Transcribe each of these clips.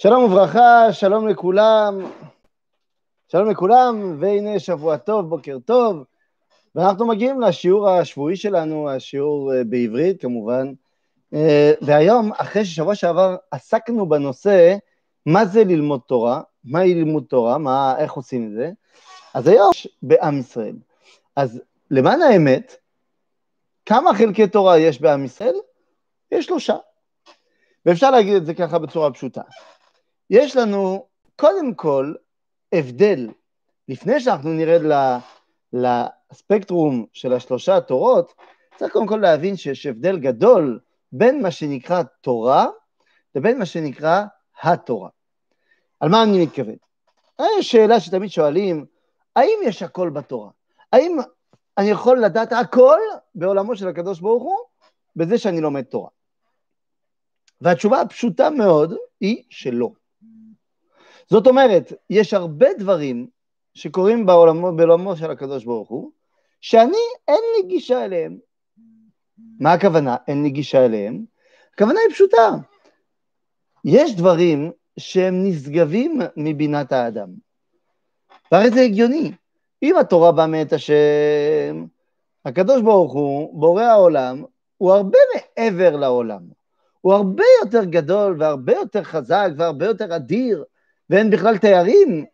שלום וברכה, שלום לכולם, שלום לכולם, והנה שבוע טוב, בוקר טוב, ואנחנו מגיעים לשיעור השבועי שלנו, השיעור אה, בעברית כמובן, אה, והיום, אחרי ששבוע שעבר עסקנו בנושא מה זה ללמוד תורה, מהי לימוד תורה, מה, איך עושים את זה, אז היום בעם ישראל. אז למען האמת, כמה חלקי תורה יש בעם ישראל? יש שלושה. ואפשר להגיד את זה ככה בצורה פשוטה. יש לנו קודם כל הבדל, לפני שאנחנו נרד לספקטרום של השלושה התורות, צריך קודם כל להבין שיש הבדל גדול בין מה שנקרא תורה לבין מה שנקרא התורה. על מה אני מתכוון? יש שאלה שתמיד שואלים, האם יש הכל בתורה? האם אני יכול לדעת הכל בעולמו של הקדוש ברוך הוא בזה שאני לומד תורה? והתשובה הפשוטה מאוד היא שלא. זאת אומרת, יש הרבה דברים שקורים בעולמו, בעולמו של הקדוש ברוך הוא, שאני, אין לי גישה אליהם. מה הכוונה? אין לי גישה אליהם? הכוונה היא פשוטה. יש דברים שהם נשגבים מבינת האדם. והרי זה הגיוני. אם התורה באה מאת השם, הקדוש ברוך הוא, בורא העולם, הוא הרבה מעבר לעולם. הוא הרבה יותר גדול והרבה יותר חזק והרבה יותר אדיר, ואין בכלל תיירים.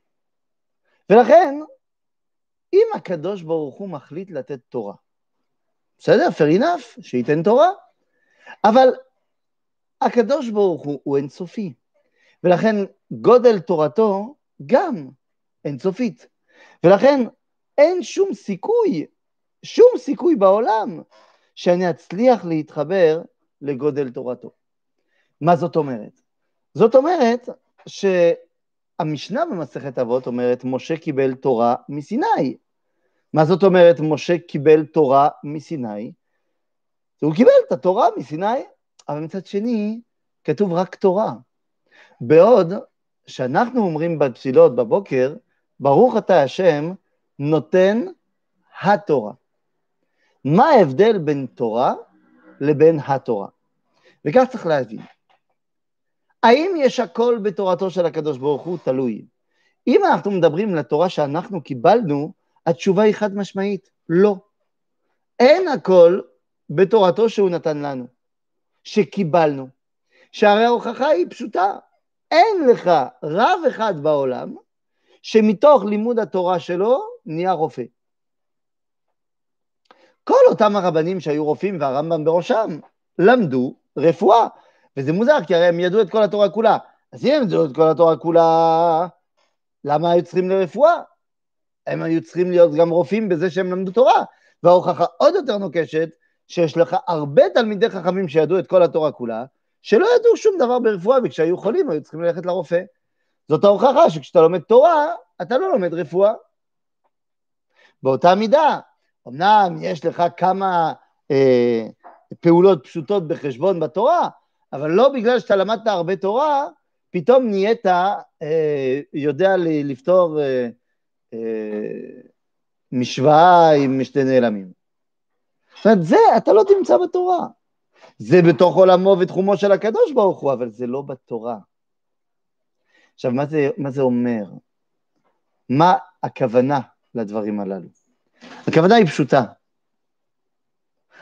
ולכן, אם הקדוש ברוך הוא מחליט לתת תורה, בסדר, fair enough, שייתן תורה, אבל הקדוש ברוך הוא הוא אינסופי, ולכן גודל תורתו גם אינסופית, ולכן אין שום סיכוי, שום סיכוי בעולם שאני אצליח להתחבר לגודל תורתו. מה זאת אומרת? זאת אומרת שהמשנה במסכת אבות אומרת, משה קיבל תורה מסיני. מה זאת אומרת משה קיבל תורה מסיני? הוא קיבל את התורה מסיני, אבל מצד שני, כתוב רק תורה. בעוד שאנחנו אומרים בתפילות בבוקר, ברוך אתה השם נותן התורה. מה ההבדל בין תורה לבין התורה? וכך צריך להבין. האם יש הכל בתורתו של הקדוש ברוך הוא? תלוי. אם אנחנו מדברים לתורה שאנחנו קיבלנו, התשובה היא חד משמעית, לא. אין הכל בתורתו שהוא נתן לנו, שקיבלנו. שהרי ההוכחה היא פשוטה, אין לך רב אחד בעולם שמתוך לימוד התורה שלו נהיה רופא. כל אותם הרבנים שהיו רופאים והרמב"ם בראשם למדו רפואה, וזה מוזר כי הרי הם ידעו את כל התורה כולה. אז אם הם ידעו את כל התורה כולה, למה היו צריכים לרפואה? הם היו צריכים להיות גם רופאים בזה שהם למדו תורה. וההוכחה עוד יותר נוקשת, שיש לך הרבה תלמידי חכמים שידעו את כל התורה כולה, שלא ידעו שום דבר ברפואה, וכשהיו חולים היו צריכים ללכת לרופא. זאת ההוכחה שכשאתה לומד תורה, אתה לא לומד רפואה. באותה מידה, אמנם יש לך כמה אה, פעולות פשוטות בחשבון בתורה, אבל לא בגלל שאתה למדת הרבה תורה, פתאום נהיית אה, יודע לפתור אה, אה, משוואה עם משתי נעלמים. זאת אומרת, זה אתה לא תמצא בתורה. זה בתוך עולמו ותחומו של הקדוש ברוך הוא, אבל זה לא בתורה. עכשיו, מה זה, מה זה אומר? מה הכוונה לדברים הללו? הכוונה היא פשוטה.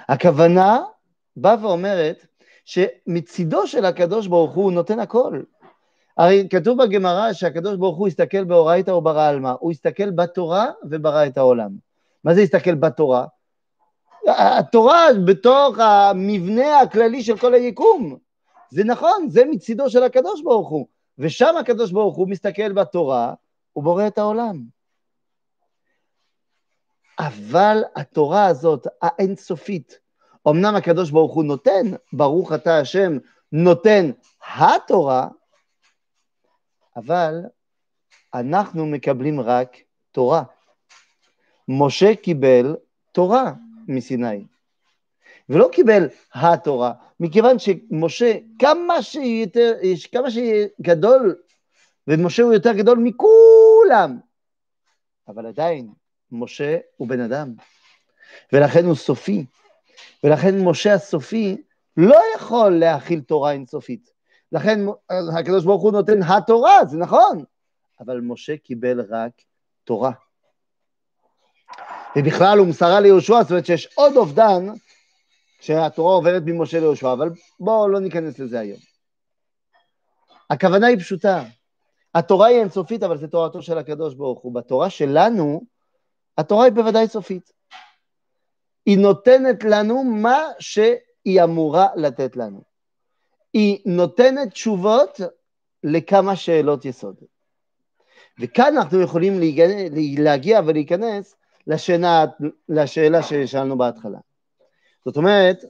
הכוונה באה ואומרת שמצידו של הקדוש ברוך הוא נותן הכל. הרי כתוב בגמרא שהקדוש ברוך הוא הסתכל באורייתא וברא עלמא, הוא הסתכל בתורה וברא את העולם. מה זה הסתכל בתורה? התורה בתוך המבנה הכללי של כל היקום. זה נכון, זה מצידו של הקדוש ברוך הוא. ושם הקדוש ברוך הוא מסתכל בתורה, הוא בורא את העולם. אבל התורה הזאת, האינסופית, אמנם הקדוש ברוך הוא נותן, ברוך אתה השם, נותן התורה, אבל אנחנו מקבלים רק תורה. משה קיבל תורה מסיני, ולא קיבל התורה, מכיוון שמשה, כמה שיותר, כמה שיהיה גדול, ומשה הוא יותר גדול מכולם, אבל עדיין, משה הוא בן אדם, ולכן הוא סופי, ולכן משה הסופי לא יכול להכיל תורה אינסופית. לכן הקדוש ברוך הוא נותן התורה, זה נכון, אבל משה קיבל רק תורה. ובכלל הוא מסרה ליהושע, זאת אומרת שיש עוד אובדן כשהתורה עוברת ממשה ליהושע, אבל בואו לא ניכנס לזה היום. הכוונה היא פשוטה, התורה היא אינסופית, אבל זו תורתו של הקדוש ברוך הוא. בתורה שלנו, התורה היא בוודאי סופית. היא נותנת לנו מה שהיא אמורה לתת לנו. היא נותנת תשובות לכמה שאלות יסוד. וכאן אנחנו יכולים להגיע ולהיכנס לשאלה, לשאלה ששאלנו בהתחלה. זאת אומרת,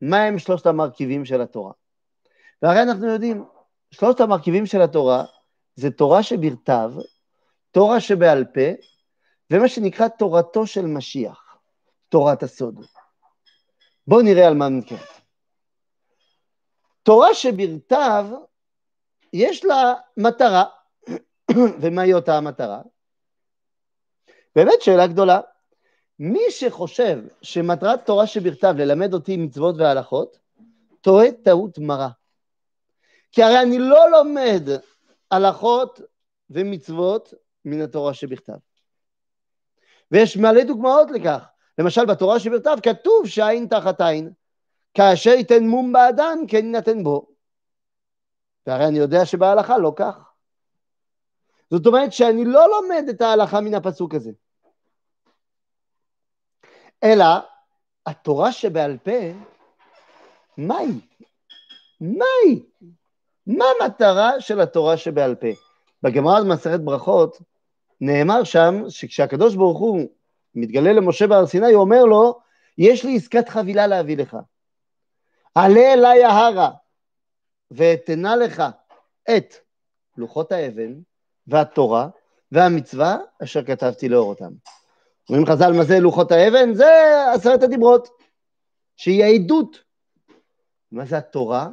מה הם שלושת המרכיבים של התורה? והרי אנחנו יודעים, שלושת המרכיבים של התורה זה תורה שבכתב, תורה שבעל פה, ומה שנקרא תורתו של משיח, תורת הסוד. בואו נראה על מה נקראת. תורה שבכתב, יש לה מטרה, ומהי אותה המטרה? באמת שאלה גדולה. מי שחושב שמטרת תורה שבכתב ללמד אותי מצוות והלכות, טועה טעות מרה. כי הרי אני לא לומד הלכות ומצוות מן התורה שבכתב. ויש מלא דוגמאות לכך. למשל בתורה שבכתב כתוב שעין תחת עין, כאשר ייתן מום באדם כן יינתן בו. והרי אני יודע שבהלכה לא כך. זאת אומרת שאני לא לומד את ההלכה מן הפסוק הזה. אלא התורה שבעל פה, מהי? מהי? מה המטרה של התורה שבעל פה? בגמרא במסכת ברכות נאמר שם שכשהקדוש ברוך הוא מתגלה למשה בהר סיני, הוא אומר לו, יש לי עסקת חבילה להביא לך. עלה אליי ההרה ואתנה לך את לוחות האבן והתורה והמצווה אשר כתבתי לאור אותם. אומרים חז"ל, מה זה לוחות האבן? זה עשרת הדיברות, שהיא העדות. מה זה התורה?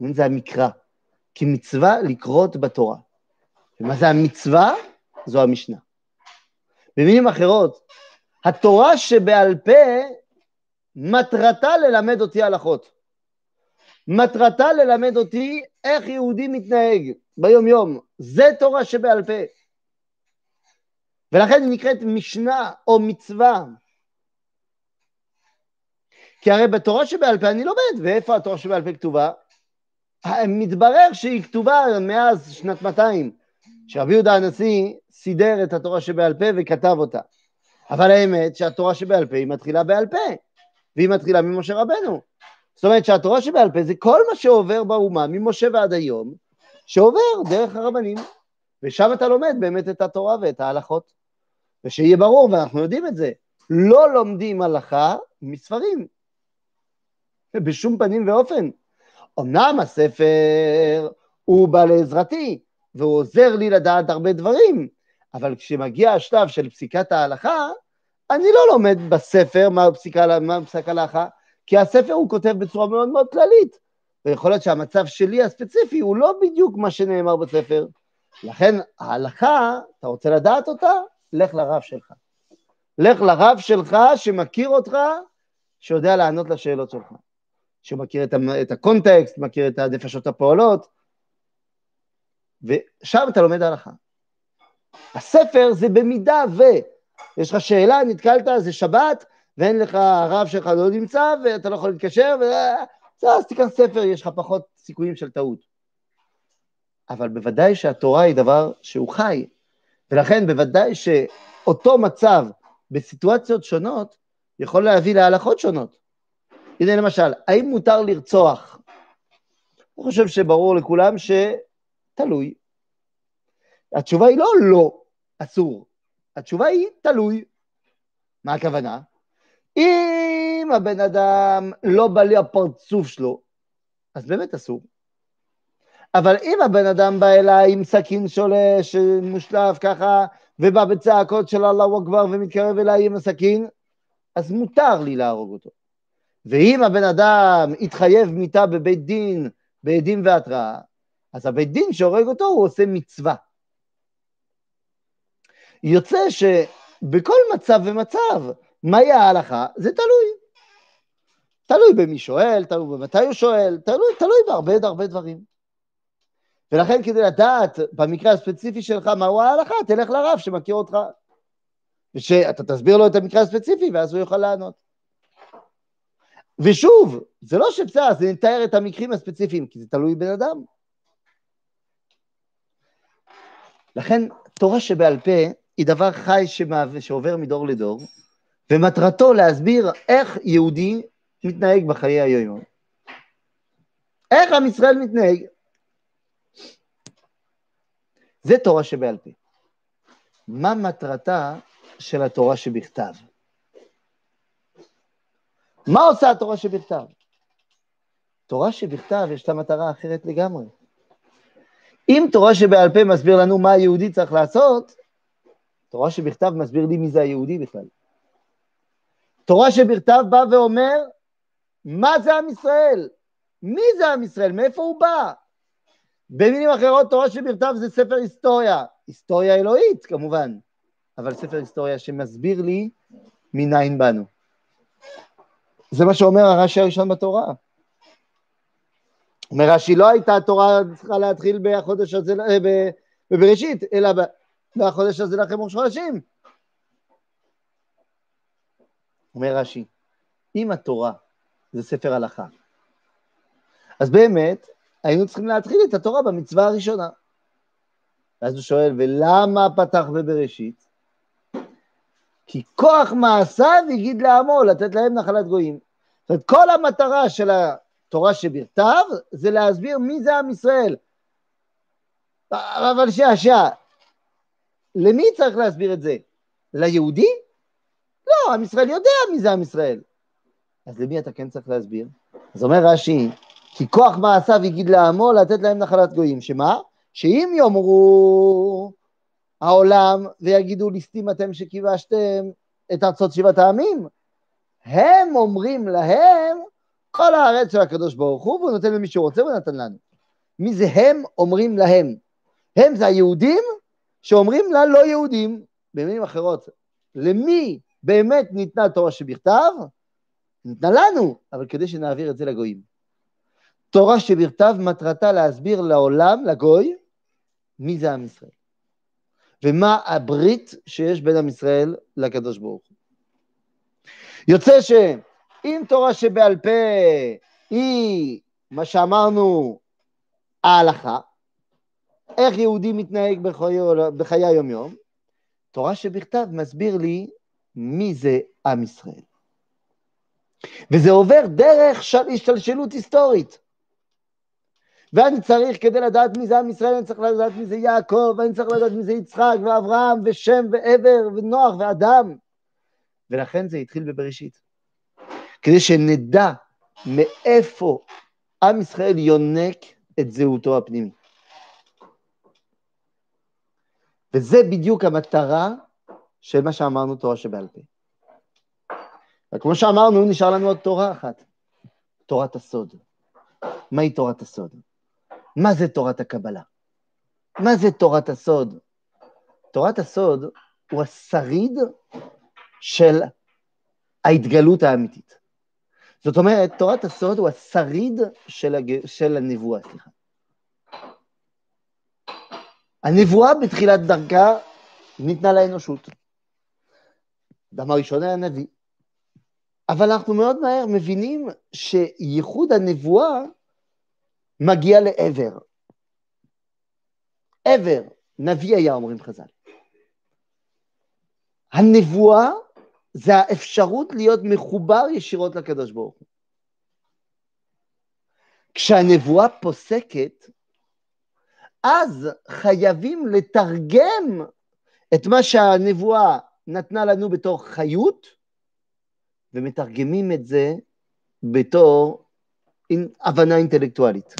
אומרים זה המקרא, כי מצווה לקרות בתורה. ומה זה המצווה? זו המשנה. במילים אחרות, התורה שבעל פה, מטרתה ללמד אותי הלכות. מטרתה ללמד אותי איך יהודי מתנהג ביום-יום. זה תורה שבעל פה. ולכן היא נקראת משנה או מצווה. כי הרי בתורה שבעל פה אני לומד, ואיפה התורה שבעל פה כתובה? מתברר שהיא כתובה מאז שנת 200, שרבי יהודה הנשיא סידר את התורה שבעל פה וכתב אותה. אבל האמת שהתורה שבעל פה היא מתחילה בעל פה, והיא מתחילה ממשה רבנו. זאת אומרת שהתורה שבעל פה זה כל מה שעובר באומה, ממשה ועד היום, שעובר דרך הרבנים. ושם אתה לומד באמת את התורה ואת ההלכות. ושיהיה ברור, ואנחנו יודעים את זה, לא לומדים הלכה מספרים. בשום פנים ואופן. אמנם הספר הוא בא לעזרתי, והוא עוזר לי לדעת הרבה דברים, אבל כשמגיע השלב של פסיקת ההלכה, אני לא לומד בספר מה פסיקה, מה פסק ההלכה, כי הספר הוא כותב בצורה מאוד מאוד כללית, ויכול להיות שהמצב שלי הספציפי הוא לא בדיוק מה שנאמר בספר. לכן ההלכה, אתה רוצה לדעת אותה? לך לרב שלך. לך לרב שלך שמכיר אותך, שיודע לענות לשאלות שלך. שמכיר את הקונטקסט, מכיר את הנפשות הפועלות, ושם אתה לומד הלכה. הספר זה במידה ו... יש לך שאלה, נתקלת, זה שבת, ואין לך, הרב שלך לא נמצא, ואתה לא יכול להתקשר, ו... אז תיקח ספר, יש לך פחות סיכויים של טעות. אבל בוודאי שהתורה היא דבר שהוא חי, ולכן בוודאי שאותו מצב בסיטואציות שונות יכול להביא להלכות שונות. הנה למשל, האם מותר לרצוח? אני חושב שברור לכולם שתלוי. התשובה היא לא לא, אסור. התשובה היא תלוי. מה הכוונה? אם הבן אדם לא בא לי הפרצוף שלו, אז באמת אסור. אבל אם הבן אדם בא אליי עם סכין שולש, מושלף ככה, ובא בצעקות של אללהו אכבר ומתקרב אליי עם הסכין, אז מותר לי להרוג אותו. ואם הבן אדם התחייב מיתה בבית דין, בעדים והתראה, אז הבית דין שהורג אותו הוא עושה מצווה. יוצא שבכל מצב ומצב, מהי ההלכה? זה תלוי. תלוי במי שואל, תלוי במתי הוא שואל, תלוי, תלוי בהרבה הרבה דברים. ולכן כדי לדעת במקרה הספציפי שלך מהו ההלכה, תלך לרב שמכיר אותך. ושאתה תסביר לו את המקרה הספציפי, ואז הוא יוכל לענות. ושוב, זה לא שבסדר, זה נתאר את המקרים הספציפיים, כי זה תלוי בן אדם. לכן, תורה שבעל פה היא דבר חי שמעווה, שעובר מדור לדור, ומטרתו להסביר איך יהודי מתנהג בחיי היום. איך עם ישראל מתנהג? זה תורה שבעל פה. מה מטרתה של התורה שבכתב? מה עושה התורה שבכתב? תורה שבכתב יש לה מטרה אחרת לגמרי. אם תורה שבעל פה מסביר לנו מה היהודי צריך לעשות, תורה שבכתב מסביר לי מי זה היהודי בכלל. תורה שבכתב בא ואומר, מה זה עם ישראל? מי זה עם ישראל? מאיפה הוא בא? במילים אחרות, תורה שבכתב זה ספר היסטוריה. היסטוריה אלוהית, כמובן, אבל ספר היסטוריה שמסביר לי מניין באנו. זה מה שאומר הרש"י הראשון בתורה. אומר רש"י, לא הייתה התורה צריכה להתחיל בחודש הזה, אה, בבראשית, אלא בחודש הזה לכם ראש חודשים. אומר רש"י, אם התורה זה ספר הלכה, אז באמת היינו צריכים להתחיל את התורה במצווה הראשונה. ואז הוא שואל, ולמה פתח בבראשית? כי כוח מעשיו הגיד לעמו, לתת להם נחלת גויים. זאת אומרת, כל המטרה של התורה שבכתב זה להסביר מי זה עם ישראל. אבל שנייה, למי צריך להסביר את זה? ליהודי? לא, עם ישראל יודע מי זה עם ישראל. אז למי אתה כן צריך להסביר? אז אומר רש"י, כי כוח מעשיו הגיד לעמו לתת להם נחלת גויים, שמה? שאם יאמרו העולם ויגידו ליסטים אתם שכיבשתם את ארצות שבעת העמים, הם אומרים להם כל הארץ של הקדוש ברוך הוא, והוא נותן למי שהוא רוצה ונתן לנו. מי זה הם אומרים להם? הם זה היהודים שאומרים ללא יהודים. במילים אחרות, למי באמת ניתנה תורה שבכתב? ניתנה לנו, אבל כדי שנעביר את זה לגויים. תורה שבכתב מטרתה להסביר לעולם, לגוי, מי זה עם ישראל. ומה הברית שיש בין עם ישראל לקדוש ברוך הוא. יוצא שאם תורה שבעל פה היא מה שאמרנו ההלכה, איך יהודי מתנהג בחיי, בחיי תורה שבכתב מסביר לי מי זה עם ישראל. וזה עובר דרך של השתלשלות היסטורית. ואני צריך, כדי לדעת מי זה עם ישראל, אני צריך לדעת מי זה יעקב, ואני צריך לדעת מי זה יצחק, ואברהם, ושם, ועבר, ונוח, ואדם. ולכן זה התחיל בבראשית. כדי שנדע מאיפה עם ישראל יונק את זהותו הפנימית. וזה בדיוק המטרה של מה שאמרנו תורה שבעל פה. וכמו שאמרנו, נשאר לנו עוד תורה אחת, תורת הסוד. מהי תורת הסוד? מה זה תורת הקבלה? מה זה תורת הסוד? תורת הסוד הוא השריד של ההתגלות האמיתית. זאת אומרת, תורת הסוד הוא השריד של, הג... של הנבואה, סליחה. הנבואה בתחילת דרכה ניתנה לאנושות. אדם הראשון היה נביא. אבל אנחנו מאוד מהר מבינים שייחוד הנבואה מגיע לעבר. עבר, נביא היה, אומרים חז"ל. הנבואה זה האפשרות להיות מחובר ישירות לקדוש ברוך הוא. כשהנבואה פוסקת, אז חייבים לתרגם את מה שהנבואה נתנה לנו בתור חיות, ומתרגמים את זה בתור הבנה אינטלקטואלית.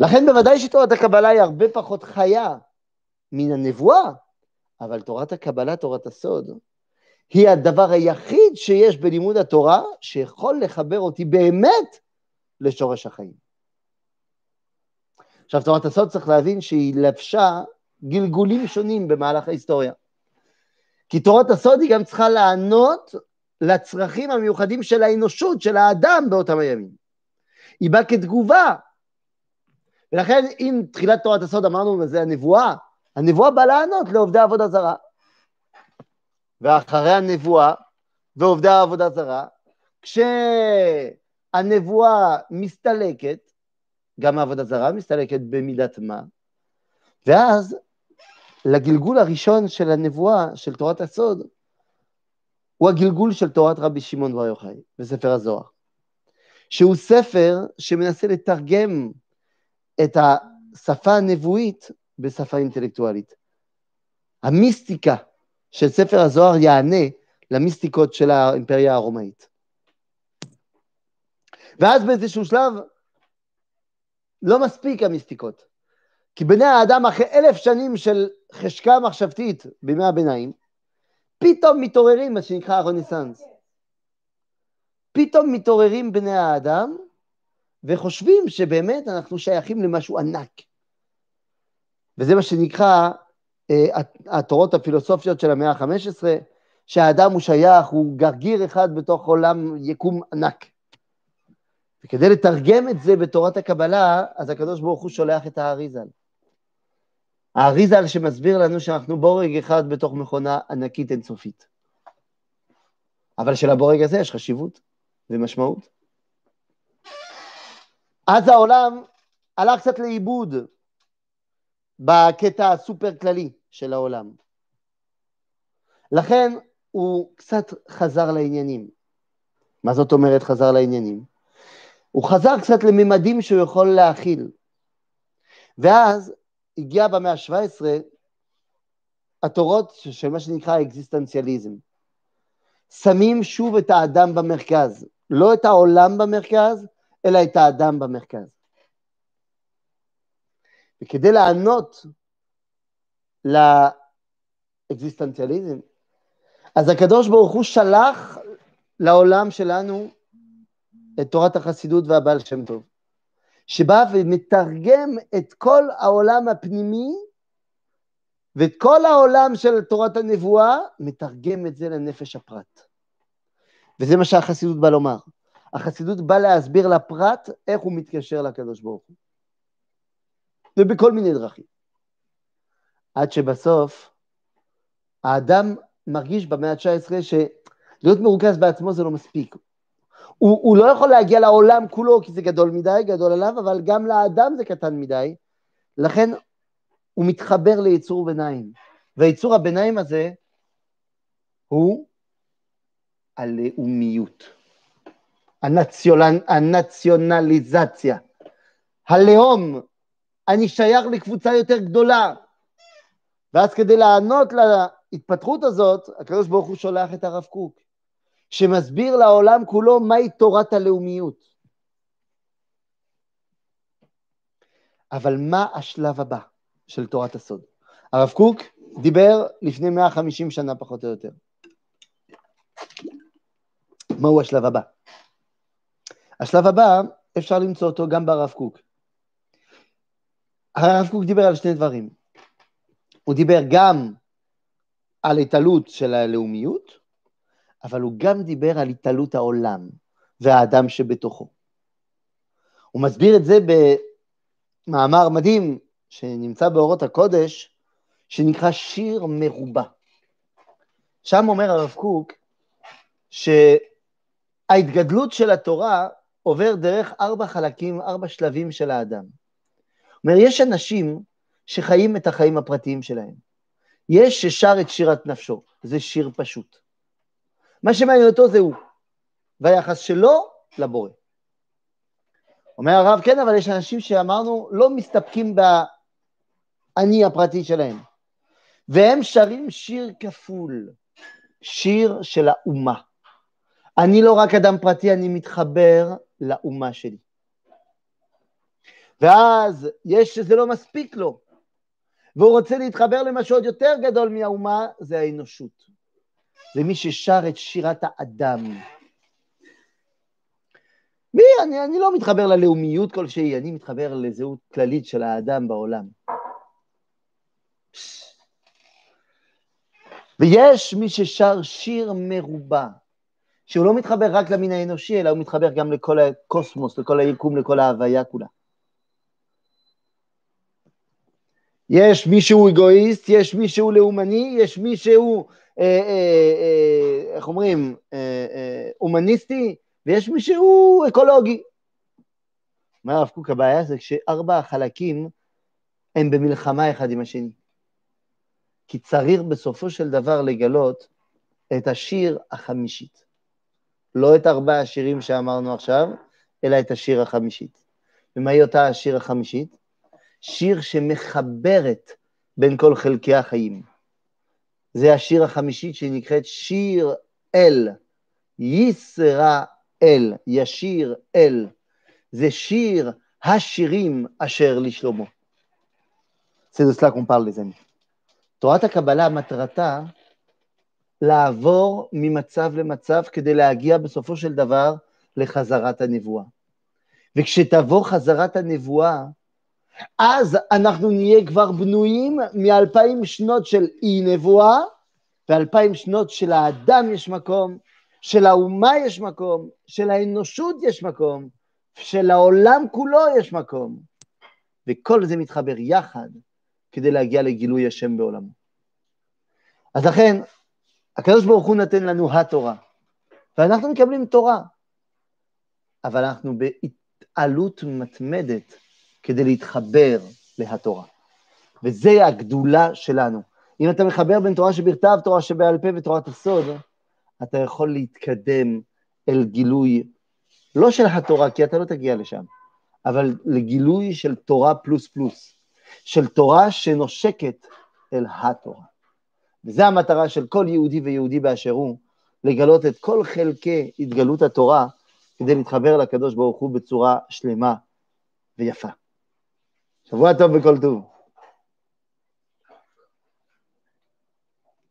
לכן בוודאי שתורת הקבלה היא הרבה פחות חיה מן הנבואה, אבל תורת הקבלה, תורת הסוד, היא הדבר היחיד שיש בלימוד התורה שיכול לחבר אותי באמת לשורש החיים. עכשיו, תורת הסוד צריך להבין שהיא לבשה גלגולים שונים במהלך ההיסטוריה. כי תורת הסוד היא גם צריכה לענות לצרכים המיוחדים של האנושות, של האדם באותם הימים. היא באה כתגובה. ולכן אם תחילת תורת הסוד אמרנו, וזה הנבואה, הנבואה באה לענות לעובדי עבודה זרה. ואחרי הנבואה ועובדי העבודה זרה, כשהנבואה מסתלקת, גם העבודה זרה מסתלקת במידת מה, ואז לגלגול הראשון של הנבואה, של תורת הסוד, הוא הגלגול של תורת רבי שמעון בר יוחאי בספר הזוהר, שהוא ספר שמנסה לתרגם את השפה הנבואית בשפה אינטלקטואלית. המיסטיקה של ספר הזוהר יענה למיסטיקות של האימפריה הרומאית. ואז באיזשהו שלב לא מספיק המיסטיקות, כי בני האדם אחרי אלף שנים של חשקה מחשבתית בימי הביניים, פתאום מתעוררים מה שנקרא הרנסאנס. פתאום מתעוררים בני האדם וחושבים שבאמת אנחנו שייכים למשהו ענק. וזה מה שנקרא אה, התורות הפילוסופיות של המאה ה-15, שהאדם הוא שייך, הוא גרגיר אחד בתוך עולם יקום ענק. וכדי לתרגם את זה בתורת הקבלה, אז הקדוש ברוך הוא שולח את האריזל. האריזל שמסביר לנו שאנחנו בורג אחד בתוך מכונה ענקית אינסופית. אבל שלבורג הזה יש חשיבות ומשמעות. אז העולם הלך קצת לאיבוד בקטע הסופר כללי של העולם. לכן הוא קצת חזר לעניינים. מה זאת אומרת חזר לעניינים? הוא חזר קצת לממדים שהוא יכול להכיל. ואז הגיע במאה ה-17 התורות של מה שנקרא אקזיסטנציאליזם. שמים שוב את האדם במרכז, לא את העולם במרכז, אלא את האדם במרכז. וכדי לענות לאקזיסטנציאליזם, אז הקדוש ברוך הוא שלח לעולם שלנו את תורת החסידות והבעל שם טוב. שבא ומתרגם את כל העולם הפנימי ואת כל העולם של תורת הנבואה, מתרגם את זה לנפש הפרט. וזה מה שהחסידות באה לומר. החסידות באה להסביר לפרט איך הוא מתקשר לקדוש ברוך הוא. ובכל מיני דרכים. עד שבסוף האדם מרגיש במאה ה-19 שלהיות מרוכז בעצמו זה לא מספיק. הוא, הוא לא יכול להגיע לעולם כולו כי זה גדול מדי, גדול עליו, אבל גם לאדם זה קטן מדי, לכן הוא מתחבר ליצור ביניים. ויצור הביניים הזה הוא הלאומיות, הנציונל, הנציונליזציה, הלאום, אני שייך לקבוצה יותר גדולה. ואז כדי לענות להתפתחות הזאת, הקדוש ברוך הוא שולח את הרב קוק. שמסביר לעולם כולו מהי תורת הלאומיות. אבל מה השלב הבא של תורת הסוד? הרב קוק דיבר לפני 150 שנה פחות או יותר. מהו השלב הבא? השלב הבא, אפשר למצוא אותו גם ברב קוק. הרב קוק דיבר על שני דברים. הוא דיבר גם על התעלות של הלאומיות, אבל הוא גם דיבר על התעלות העולם והאדם שבתוכו. הוא מסביר את זה במאמר מדהים שנמצא באורות הקודש, שנקרא שיר מרובע. שם אומר הרב קוק שההתגדלות של התורה עובר דרך ארבע חלקים, ארבע שלבים של האדם. זאת אומרת, יש אנשים שחיים את החיים הפרטיים שלהם. יש ששר את שירת נפשו, זה שיר פשוט. מה שמעניין אותו זה הוא, והיחס שלו לבורא. אומר הרב, כן, אבל יש אנשים שאמרנו, לא מסתפקים באני הפרטי שלהם, והם שרים שיר כפול, שיר של האומה. אני לא רק אדם פרטי, אני מתחבר לאומה שלי. ואז יש שזה לא מספיק לו, והוא רוצה להתחבר למשהו עוד יותר גדול מהאומה, זה האנושות. זה מי ששר את שירת האדם. מי? אני, אני לא מתחבר ללאומיות כלשהי, אני מתחבר לזהות כללית של האדם בעולם. ויש מי ששר שיר מרובע, שהוא לא מתחבר רק למין האנושי, אלא הוא מתחבר גם לכל הקוסמוס, לכל היקום, לכל ההוויה כולה. יש מי שהוא אגואיסט, יש מי שהוא לאומני, יש מי שהוא, אה, אה, אה, איך אומרים, אה, אה, הומניסטי, ויש מי שהוא אקולוגי. אומר הרב קוק, הבעיה זה כשארבע החלקים הם במלחמה אחד עם השני. כי צריך בסופו של דבר לגלות את השיר החמישית. לא את ארבע השירים שאמרנו עכשיו, אלא את השיר החמישית. ומהי אותה השיר החמישית? שיר שמחברת בין כל חלקי החיים. זה השיר החמישית שנקראת שיר אל, יסרא אל, ישיר אל. זה שיר השירים אשר לשלמה. C'est de cela qu'on. תורת הקבלה, מטרתה לעבור ממצב למצב כדי להגיע בסופו של דבר לחזרת הנבואה. וכשתבוא חזרת הנבואה, אז אנחנו נהיה כבר בנויים מאלפיים שנות של אי נבואה, ואלפיים שנות של האדם יש מקום, של האומה יש מקום, של האנושות יש מקום, של העולם כולו יש מקום. וכל זה מתחבר יחד כדי להגיע לגילוי השם בעולמו. אז לכן, הקדוש ברוך הוא נותן לנו התורה, ואנחנו מקבלים תורה, אבל אנחנו בהתעלות מתמדת כדי להתחבר להתורה. וזה הגדולה שלנו. אם אתה מחבר בין תורה שבכתב, תורה שבעל פה ותורת הסוד, אתה יכול להתקדם אל גילוי, לא של התורה, כי אתה לא תגיע לשם, אבל לגילוי של תורה פלוס פלוס, של תורה שנושקת אל התורה. וזו המטרה של כל יהודי ויהודי באשר הוא, לגלות את כל חלקי התגלות התורה, כדי להתחבר לקדוש ברוך הוא בצורה שלמה ויפה. שבוע טוב וכל טוב.